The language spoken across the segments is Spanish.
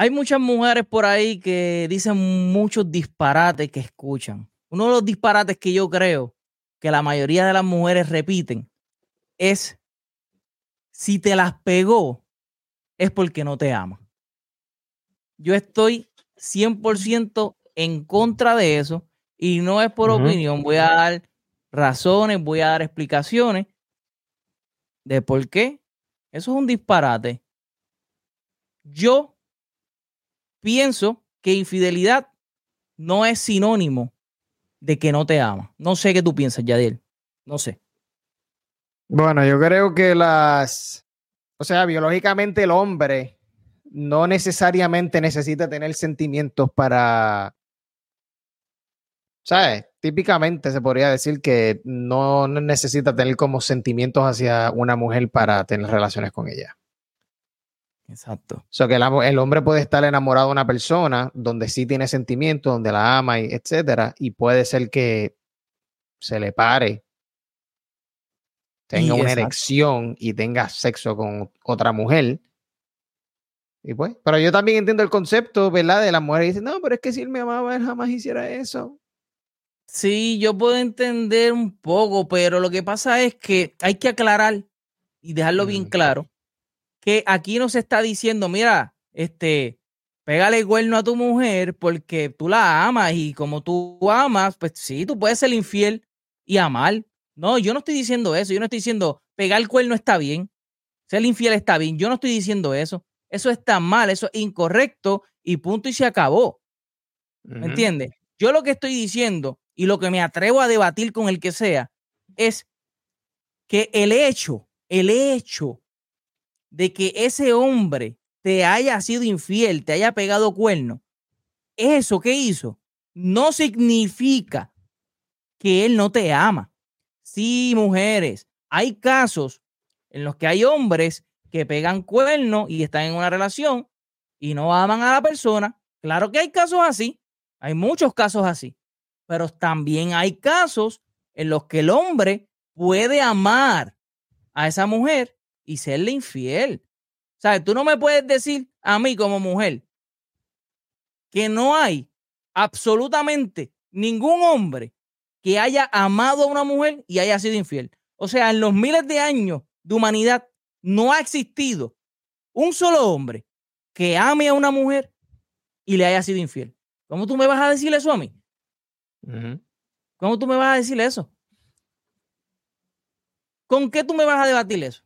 hay muchas mujeres por ahí que dicen muchos disparates que escuchan. Uno de los disparates que yo creo que la mayoría de las mujeres repiten es, si te las pegó, es porque no te ama. Yo estoy 100% en contra de eso y no es por opinión, voy a dar razones, voy a dar explicaciones de por qué. Eso es un disparate. Yo pienso que infidelidad no es sinónimo de que no te ama. No sé qué tú piensas, Yadiel. No sé. Bueno, yo creo que las, o sea, biológicamente el hombre no necesariamente necesita tener sentimientos para, ¿sabes? Típicamente se podría decir que no necesita tener como sentimientos hacia una mujer para tener relaciones con ella. Exacto. O sea, que el, hombre puede estar enamorado de una persona donde sí tiene sentimientos, donde la ama, y etcétera, y puede ser que se le pare, tenga una erección y tenga sexo con otra mujer. Y pues, pero yo también entiendo el concepto, ¿verdad? De la mujer dice, no, pero es que si él me amaba, él jamás hiciera eso. Sí, yo puedo entender un poco, pero lo que pasa es que hay que aclarar y dejarlo bien claro que aquí no se está diciendo, mira, este, pégale cuerno a tu mujer porque tú la amas y como tú amas, pues sí, tú puedes ser infiel y amar. No, yo no estoy diciendo eso. Yo no estoy diciendo pegar el cuerno está bien, ser infiel está bien. Yo no estoy diciendo eso. Eso está mal, eso es incorrecto y punto y se acabó. ¿Me entiendes? Yo lo que estoy diciendo y lo que me atrevo a debatir con el que sea es que el hecho, el hecho de que ese hombre te haya sido infiel, te haya pegado cuerno, eso que hizo no significa que él no te ama. Sí, mujeres, hay casos en los que hay hombres que pegan cuerno y están en una relación y no aman a la persona. Claro que hay casos así, hay muchos casos así, pero también hay casos en los que el hombre puede amar a esa mujer y serle infiel. ¿Sabes? Tú no me puedes decir a mí como mujer que no hay absolutamente ningún hombre que haya amado a una mujer y haya sido infiel. O sea, en los miles de años de humanidad no ha existido un solo hombre que ame a una mujer y le haya sido infiel. ¿Cómo tú me vas a decir eso a mí? ¿Cómo tú me vas a decir eso? ¿Con qué tú me vas a debatir eso?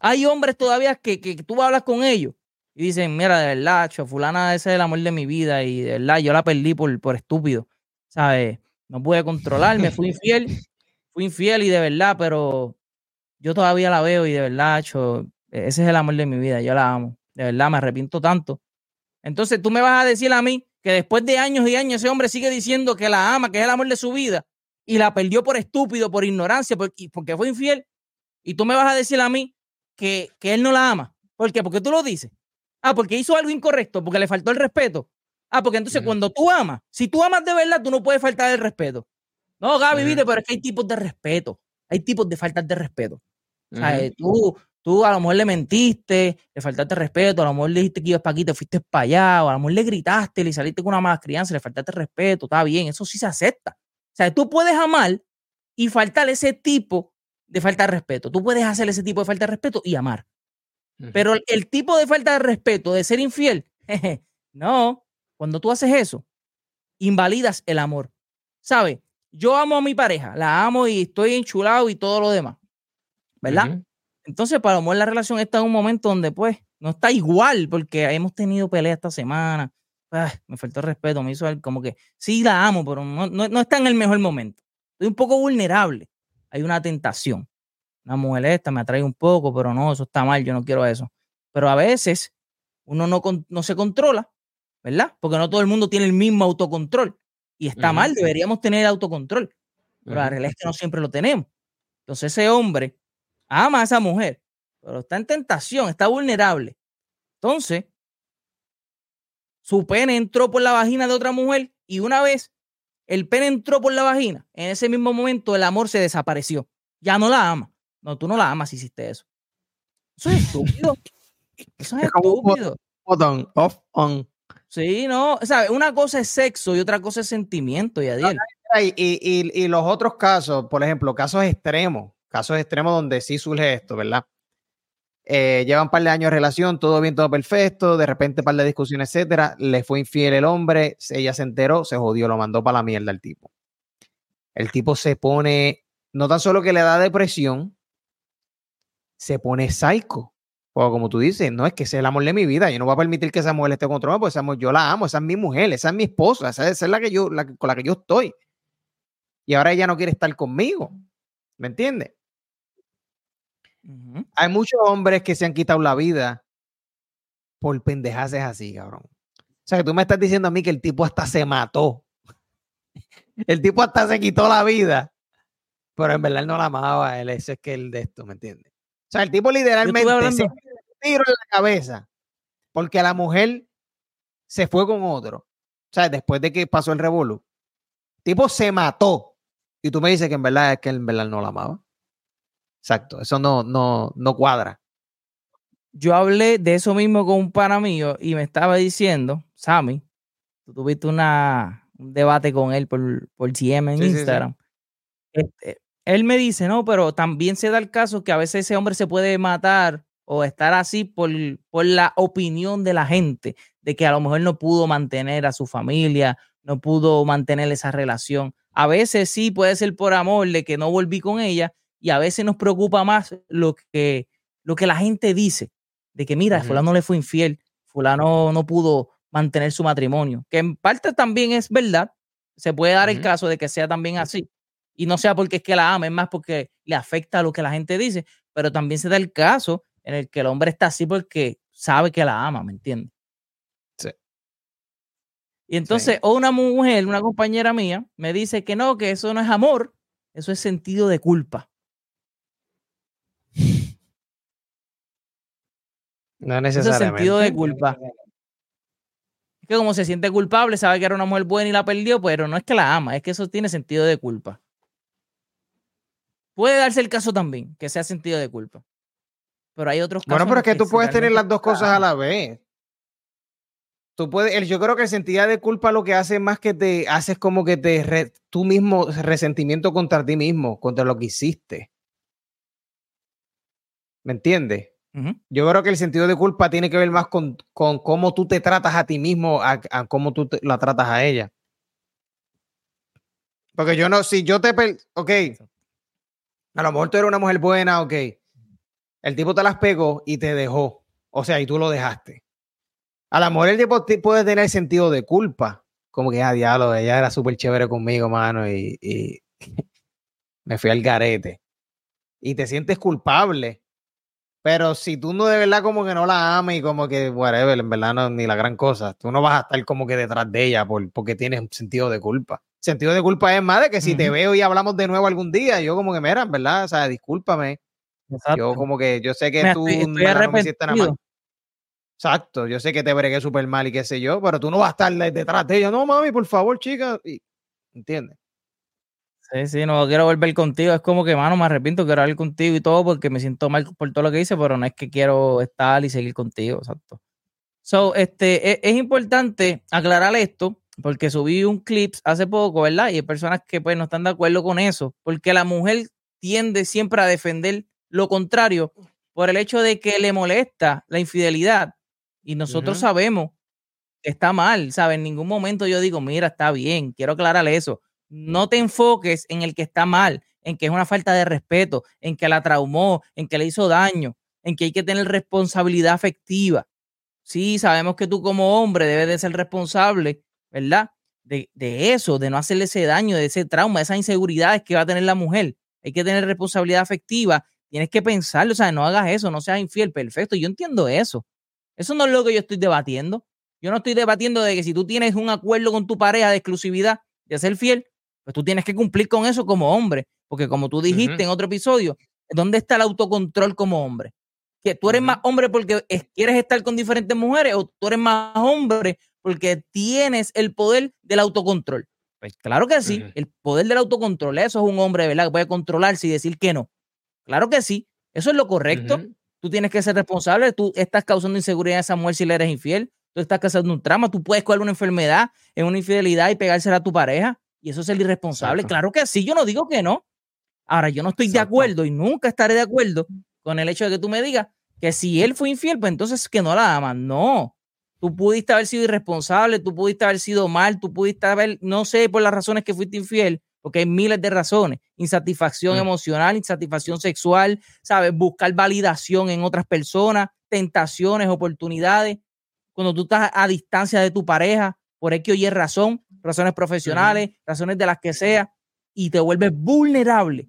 Hay hombres todavía que, que, tú hablas con ellos y dicen, mira, de verdad, fulana ese es el amor de mi vida y de verdad yo la perdí por, por estúpido, ¿sabes? No pude controlarme, fui infiel, fui infiel y de verdad, pero yo todavía la veo y de verdad, cho, ese es el amor de mi vida, yo la amo, de verdad, me arrepiento tanto. Entonces tú me vas a decir a mí que después de años y años ese hombre sigue diciendo que la ama, que es el amor de su vida y la perdió por estúpido, por ignorancia, porque fue infiel. Y tú me vas a decir a mí que, él no la ama. ¿Por qué? Porque tú lo dices. Ah, porque hizo algo incorrecto, porque le faltó el respeto. Ah, porque entonces cuando tú amas, si tú amas de verdad, tú no puedes faltar el respeto. No, Gaby, viste, pero es que hay tipos de respeto. Hay tipos de faltas de respeto. O sea, tú, tú a lo mejor le mentiste, le faltaste respeto, a lo mejor le dijiste que ibas para aquí, te fuiste para allá, o a lo mejor le gritaste, le saliste con una mala crianza, le faltaste respeto, está bien, eso sí se acepta. O sea, tú puedes amar y faltar ese tipo de falta de respeto. Tú puedes hacer ese tipo de falta de respeto y amar. Pero el, tipo de falta de respeto, de ser infiel, no, cuando tú haces eso, invalidas el amor. ¿Sabes? Yo amo a mi pareja, la amo y estoy enchulado y todo lo demás. ¿Verdad? Entonces, para amor, la relación está en un momento donde, pues, no está igual, porque hemos tenido pelea esta semana. me faltó respeto, me hizo como que sí la amo, pero no, no está en el mejor momento. Estoy un poco vulnerable hay una tentación. Una mujer esta me atrae un poco, pero no, eso está mal, yo no quiero eso. Pero a veces uno no, no se controla, ¿verdad? Porque no todo el mundo tiene el mismo autocontrol. Y está mal, deberíamos tener autocontrol. Pero la realidad es que no siempre lo tenemos. Entonces ese hombre ama a esa mujer, pero está en tentación, está vulnerable. Entonces, su pene entró por la vagina de otra mujer y una vez el pene entró por la vagina, en ese mismo momento el amor se desapareció. Ya no la ama. No, tú no la amas si hiciste eso. Eso es estúpido. Eso es estúpido. off, on. Sí, no, o sea, una cosa es sexo y otra cosa es sentimiento, Yadiel. Y, y, y, y los otros casos, por ejemplo, casos extremos, casos extremos donde sí surge esto, ¿verdad? Eh, llevan un par de años de relación, todo bien, todo perfecto, de repente un par de discusiones, etcétera, le fue infiel el hombre, ella se enteró, se jodió, lo mandó para la mierda el tipo. El tipo se pone, no tan solo que le da depresión, se pone psycho. O como tú dices, no es que sea el amor de mi vida, yo no voy a permitir que esa mujer esté contra mí, pues esa mujer, yo la amo, esa es mi mujer, esa es mi esposa, esa es, la que yo, la, con la que yo estoy. Y ahora ella no quiere estar conmigo, ¿me entiendes? Uh -huh. Hay muchos hombres que se han quitado la vida por pendejaces así, cabrón. O sea, que tú me estás diciendo a mí que el tipo hasta se mató. El tipo hasta se quitó la vida, pero en verdad él no la amaba, él ese es que el de esto, ¿me entiendes? O sea, el tipo literalmente se tiro en la cabeza porque la mujer se fue con otro. O sea, después de que pasó el revolú. El tipo se mató. Y tú me dices que en verdad es que él en verdad no la amaba. Exacto. Eso no, no, no cuadra. Yo hablé de eso mismo con un pana mío y me estaba diciendo, Sammy, tú tuviste una, un debate con él por, por GM en sí, Instagram. Sí, sí. Este, él me dice, no, pero también se da el caso que a veces ese hombre se puede matar o estar así por, por la opinión de la gente, de que a lo mejor no pudo mantener a su familia, no pudo mantener esa relación. A veces sí puede ser por amor de que no volví con ella y a veces nos preocupa más lo que, lo que la gente dice, de que mira, uh -huh. fulano le fue infiel, fulano no pudo mantener su matrimonio, que en parte también es verdad, se puede dar uh -huh. el caso de que sea también así, y no sea porque es que la ama, es más porque le afecta a lo que la gente dice, pero también se da el caso en el que el hombre está así porque sabe que la ama, ¿me entiendes? Sí. Y entonces, sí. o una mujer, una compañera mía, me dice que no, que eso no es amor, eso es sentido de culpa. No necesariamente. Eso es sentido de culpa. Es que como se siente culpable, sabe que era una mujer buena y la perdió, pero no es que la ama, es que eso tiene sentido de culpa. Puede darse el caso también, que sea sentido de culpa. Pero hay otros casos. Bueno, pero es que, que tú puedes tener las dos cosas a la vez. Tú puedes, yo creo que el sentido de culpa lo que hace más que te haces como que te re, tú mismo resentimiento contra ti mismo, contra lo que hiciste. ¿Me entiendes? Uh -huh. Yo creo que el sentido de culpa tiene que ver más con, con cómo tú te tratas a ti mismo, a, a cómo tú te, la tratas a ella. Porque yo no, si yo te, ok, a lo mejor tú eres una mujer buena, ok, el tipo te las pegó y te dejó, o sea, y tú lo dejaste. A lo mejor el tipo puede tener sentido de culpa, como que, ah, diablo, ella era súper chévere conmigo, mano, y, y me fui al garete. Y te sientes culpable pero si tú no de verdad como que no la amas y como que, whatever, en verdad no ni la gran cosa, tú no vas a estar como que detrás de ella por, porque tienes un sentido de culpa. Sentido de culpa es más de que si uh -huh. te veo y hablamos de nuevo algún día, yo como que, mira, en verdad, o sea, discúlpame. Exacto. Yo como que, yo sé que me tú estoy, estoy no me hiciste nada mal. Exacto, yo sé que te bregué súper mal y qué sé yo, pero tú no vas a estar detrás de ella. No, mami, por favor, chica. Y, ¿Entiendes? Sí, sí, no quiero volver contigo. Es como que, mano, me arrepiento, quiero hablar contigo y todo porque me siento mal por todo lo que hice, pero no es que quiero estar y seguir contigo, exacto. So, este, es, es importante aclarar esto porque subí un clip hace poco, ¿verdad? Y hay personas que pues no están de acuerdo con eso, porque la mujer tiende siempre a defender lo contrario por el hecho de que le molesta la infidelidad y nosotros uh -huh. sabemos que está mal, ¿sabes? En ningún momento yo digo, mira, está bien, quiero aclararle eso no te enfoques en el que está mal, en que es una falta de respeto, en que la traumó, en que le hizo daño, en que hay que tener responsabilidad afectiva. Sí, sabemos que tú como hombre debes de ser responsable, ¿verdad? De, eso, de no hacerle ese daño, de ese trauma, de esas inseguridades que va a tener la mujer. Hay que tener responsabilidad afectiva. Tienes que pensarlo, o sea, no hagas eso, no seas infiel, perfecto. Yo entiendo eso. Eso no es lo que yo estoy debatiendo. Yo no estoy debatiendo de que si tú tienes un acuerdo con tu pareja de exclusividad, de ser fiel, pues tú tienes que cumplir con eso como hombre, porque como tú dijiste uh -huh. en otro episodio, ¿dónde está el autocontrol como hombre? Que tú eres uh -huh. más hombre porque quieres estar con diferentes mujeres o tú eres más hombre porque tienes el poder del autocontrol. Pues claro que sí, uh -huh. el poder del autocontrol, eso es un hombre, ¿verdad? Que puede controlarse y decir que no. Claro que sí, eso es lo correcto. Tú tienes que ser responsable. Tú estás causando inseguridad a esa mujer si le eres infiel. Tú estás causando un trama. Tú puedes coger una enfermedad en una infidelidad y pegársela a tu pareja. Y eso es el irresponsable. Claro que sí, yo no digo que no. Ahora, yo no estoy de acuerdo y nunca estaré de acuerdo con el hecho de que tú me digas que si él fue infiel, pues entonces que no la amas. No. Tú pudiste haber sido irresponsable, tú pudiste haber sido mal, tú pudiste haber, no sé por las razones que fuiste infiel, porque hay miles de razones. Insatisfacción mm. emocional, insatisfacción sexual, ¿sabes? Buscar validación en otras personas, tentaciones, oportunidades. Cuando tú estás a distancia de tu pareja, por X o Y razón, razones profesionales, razones de las que sea, y te vuelves vulnerable.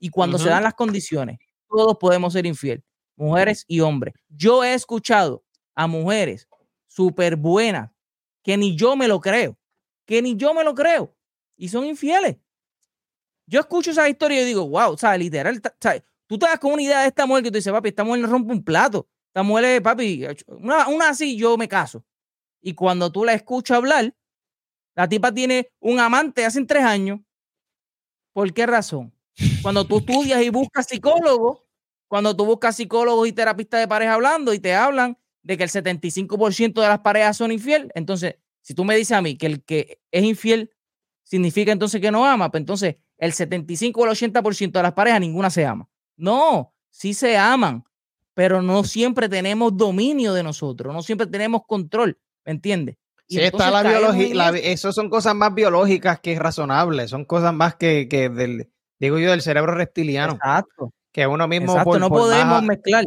Y cuando se dan las condiciones, todos podemos ser infiel, mujeres y hombres. Yo he escuchado a mujeres súper buenas que ni yo me lo creo, que ni yo me lo creo, y son infieles. Yo escucho esa historia y digo, wow, o sea, literal, tú te das con una idea de esta mujer que tú dices, papi, esta mujer le rompe un plato, esta mujer, papi, una, una así, yo me caso. Y cuando tú la escuchas hablar, la tipa tiene un amante hace tres años. ¿Por qué razón? Cuando tú estudias y buscas psicólogos, cuando tú buscas psicólogos y terapistas de pareja hablando y te hablan de que el 75% de las parejas son infiel, entonces, si tú me dices a mí que el que es infiel significa entonces que no ama, pues entonces el 75 o el 80% de las parejas ninguna se ama. No, sí se aman, pero no siempre tenemos dominio de nosotros, no siempre tenemos control, ¿me entiendes? Sí, está la biología, eso son cosas más biológicas que razonables, son cosas más que, que del, digo yo, del cerebro reptiliano. Exacto. Que uno mismo. Exacto, no podemos mezclar.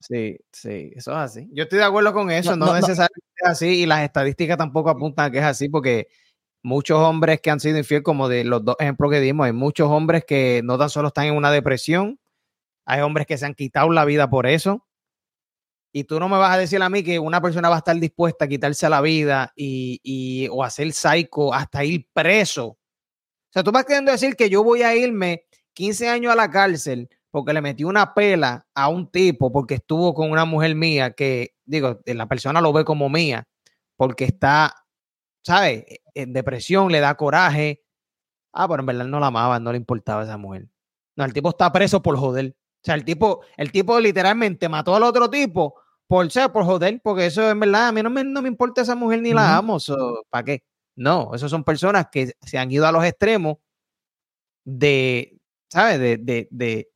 Sí, sí, eso es así. Yo estoy de acuerdo con eso, no, necesariamente es así, y las estadísticas tampoco apuntan a que es así, porque muchos hombres que han sido infieles, como de los dos ejemplos que dimos, hay muchos hombres que no tan solo están en una depresión, hay hombres que se han quitado la vida por eso. Y tú no me vas a decir a mí que una persona va a estar dispuesta a quitarse la vida y, y o hacer psycho hasta ir preso. O sea, tú vas queriendo decir que yo voy a irme 15 años a la cárcel porque le metí una pela a un tipo porque estuvo con una mujer mía que, digo, la persona lo ve como mía, porque está, ¿sabes? En depresión, le da coraje. Ah, pero en verdad no la amaba, no le importaba a esa mujer. No, el tipo está preso por joder. O sea, el tipo, el tipo literalmente mató al otro tipo por ser, por joder, porque eso en verdad a mí no me, no me importa esa mujer ni la amo. ¿Para qué? No, esas son personas que se han ido a los extremos de, ¿sabes? De, de, de,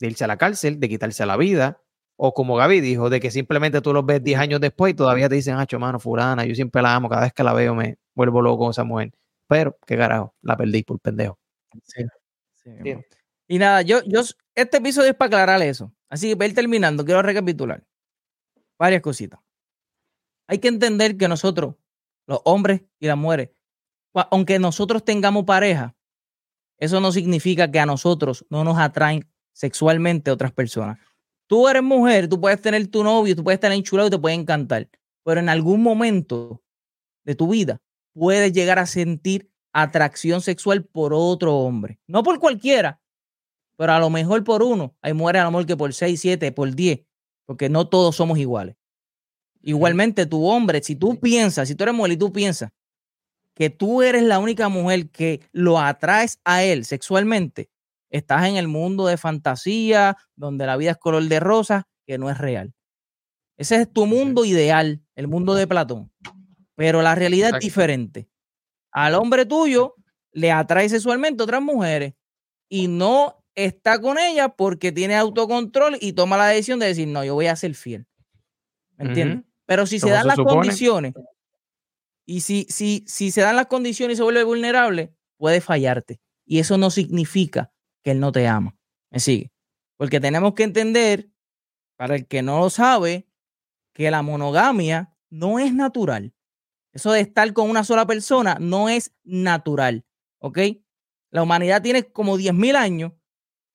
irse a la cárcel, de quitarse la vida, o como Gaby dijo, de que simplemente tú los ves 10 años después y todavía te dicen, hacho, mano, fulana, yo siempre la amo, cada vez que la veo me vuelvo loco con esa mujer. Pero, qué carajo, la perdí por pendejo. Sí. Y nada, yo, yo, este episodio es para aclarar eso. Así que para ir terminando, quiero recapitular varias cositas. Hay que entender que nosotros, los hombres y las mujeres, aunque nosotros tengamos pareja, eso no significa que a nosotros no nos atraen sexualmente otras personas. Tú eres mujer, tú puedes tener tu novio, tú puedes estar enchulado y te puede encantar, pero en algún momento de tu vida puedes llegar a sentir atracción sexual por otro hombre. No por cualquiera, pero a lo mejor por uno. Hay mujeres a lo mejor que por seis, siete, por diez, porque no todos somos iguales. Igualmente, tu hombre, si tú piensas, si tú eres mujer y tú piensas que tú eres la única mujer que lo atraes a él sexualmente, estás en el mundo de fantasía, donde la vida es color de rosa, que no es real. Ese es tu mundo ideal, el mundo de Platón. Pero la realidad es diferente. Al hombre tuyo le atrae sexualmente otras mujeres y no está con ella porque tiene autocontrol y toma la decisión de decir, no, yo voy a ser fiel. ¿Me entiendes? Pero si se dan las condiciones y si, si, si se dan las condiciones y se vuelve vulnerable, puede fallarte. Y eso no significa que él no te ama. ¿Me sigue? Porque tenemos que entender, para el que no lo sabe, que la monogamia no es natural. Eso de estar con una sola persona no es natural. ¿Ok? La humanidad tiene como 10.000 años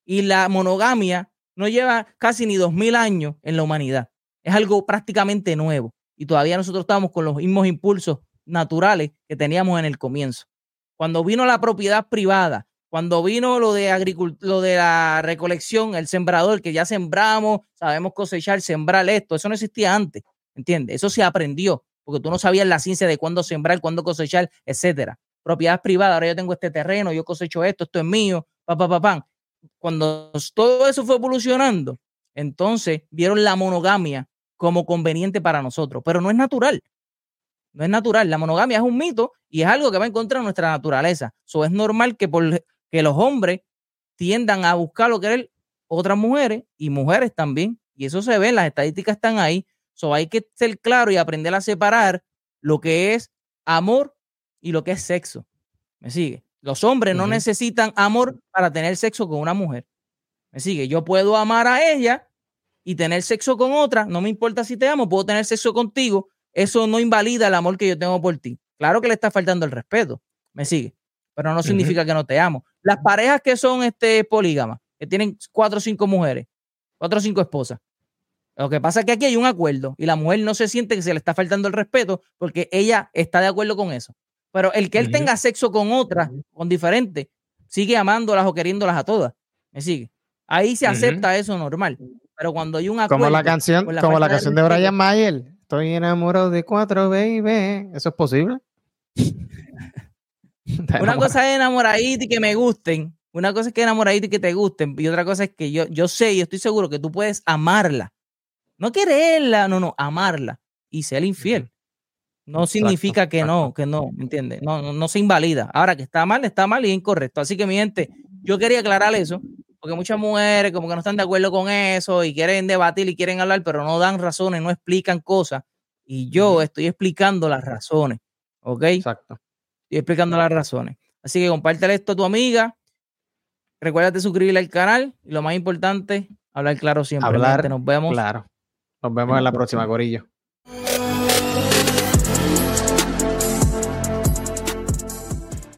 y la monogamia no lleva casi ni 2.000 años en la humanidad. Es algo prácticamente nuevo y todavía nosotros estamos con los mismos impulsos naturales que teníamos en el comienzo. Cuando vino la propiedad privada, cuando vino lo de, lo de la recolección, el sembrador, que ya sembramos, sabemos cosechar, sembrar esto, eso no existía antes, ¿entiendes? Eso se aprendió, porque tú no sabías la ciencia de cuándo sembrar, cuándo cosechar, etcétera. Propiedad privada, ahora yo tengo este terreno, yo cosecho esto, esto es mío, pa, pa, pa, cuando todo eso fue evolucionando, entonces vieron la monogamia como conveniente para nosotros, pero no es natural. No es natural. La monogamia es un mito y es algo que va en contra de nuestra naturaleza. So, es normal que, por, que los hombres tiendan a buscar lo que es otras mujeres y mujeres también. Y eso se ve, las estadísticas están ahí. So, hay que ser claro y aprender a separar lo que es amor y lo que es sexo. ¿Me sigue? Los hombres no necesitan amor para tener sexo con una mujer. ¿Me sigue? Yo puedo amar a ella y tener sexo con otra. No me importa si te amo, puedo tener sexo contigo. Eso no invalida el amor que yo tengo por ti. Claro que le está faltando el respeto. ¿Me sigue? Pero no significa que no te amo. Las parejas que son este, polígamas, que tienen cuatro o cinco mujeres, cuatro o cinco esposas. Lo que pasa es que aquí hay un acuerdo y la mujer no se siente que se le está faltando el respeto porque ella está de acuerdo con eso. Pero el que él tenga sexo con otras, con diferentes, sigue amándolas o queriéndolas a todas. ¿Me sigue? Ahí se acepta eso normal. Pero cuando hay un acuerdo. Como la canción, como la canción de, Brian Mayer. Estoy enamorado de cuatro, baby. ¿Eso es posible? una cosa es enamoradito y que me gusten. Una cosa es que enamoradito y que te gusten. Y otra cosa es que yo, yo sé y estoy seguro que tú puedes amarla. No quererla, no, no, amarla y ser infiel. No significa que no, que no, ¿me entiendes? No, no, se invalida. Ahora que está mal, está mal y es incorrecto. Así que, mi gente, yo quería aclarar eso, porque muchas mujeres como que no están de acuerdo con eso y quieren debatir y quieren hablar, pero no dan razones, no explican cosas. Y yo estoy explicando las razones, ¿ok? Exacto. Estoy explicando las razones. Así que compártelo esto a tu amiga. Recuerda suscribirte al canal y lo más importante, hablar claro siempre. Hablar, Nos vemos. Claro. Nos vemos en la próxima, Corillo.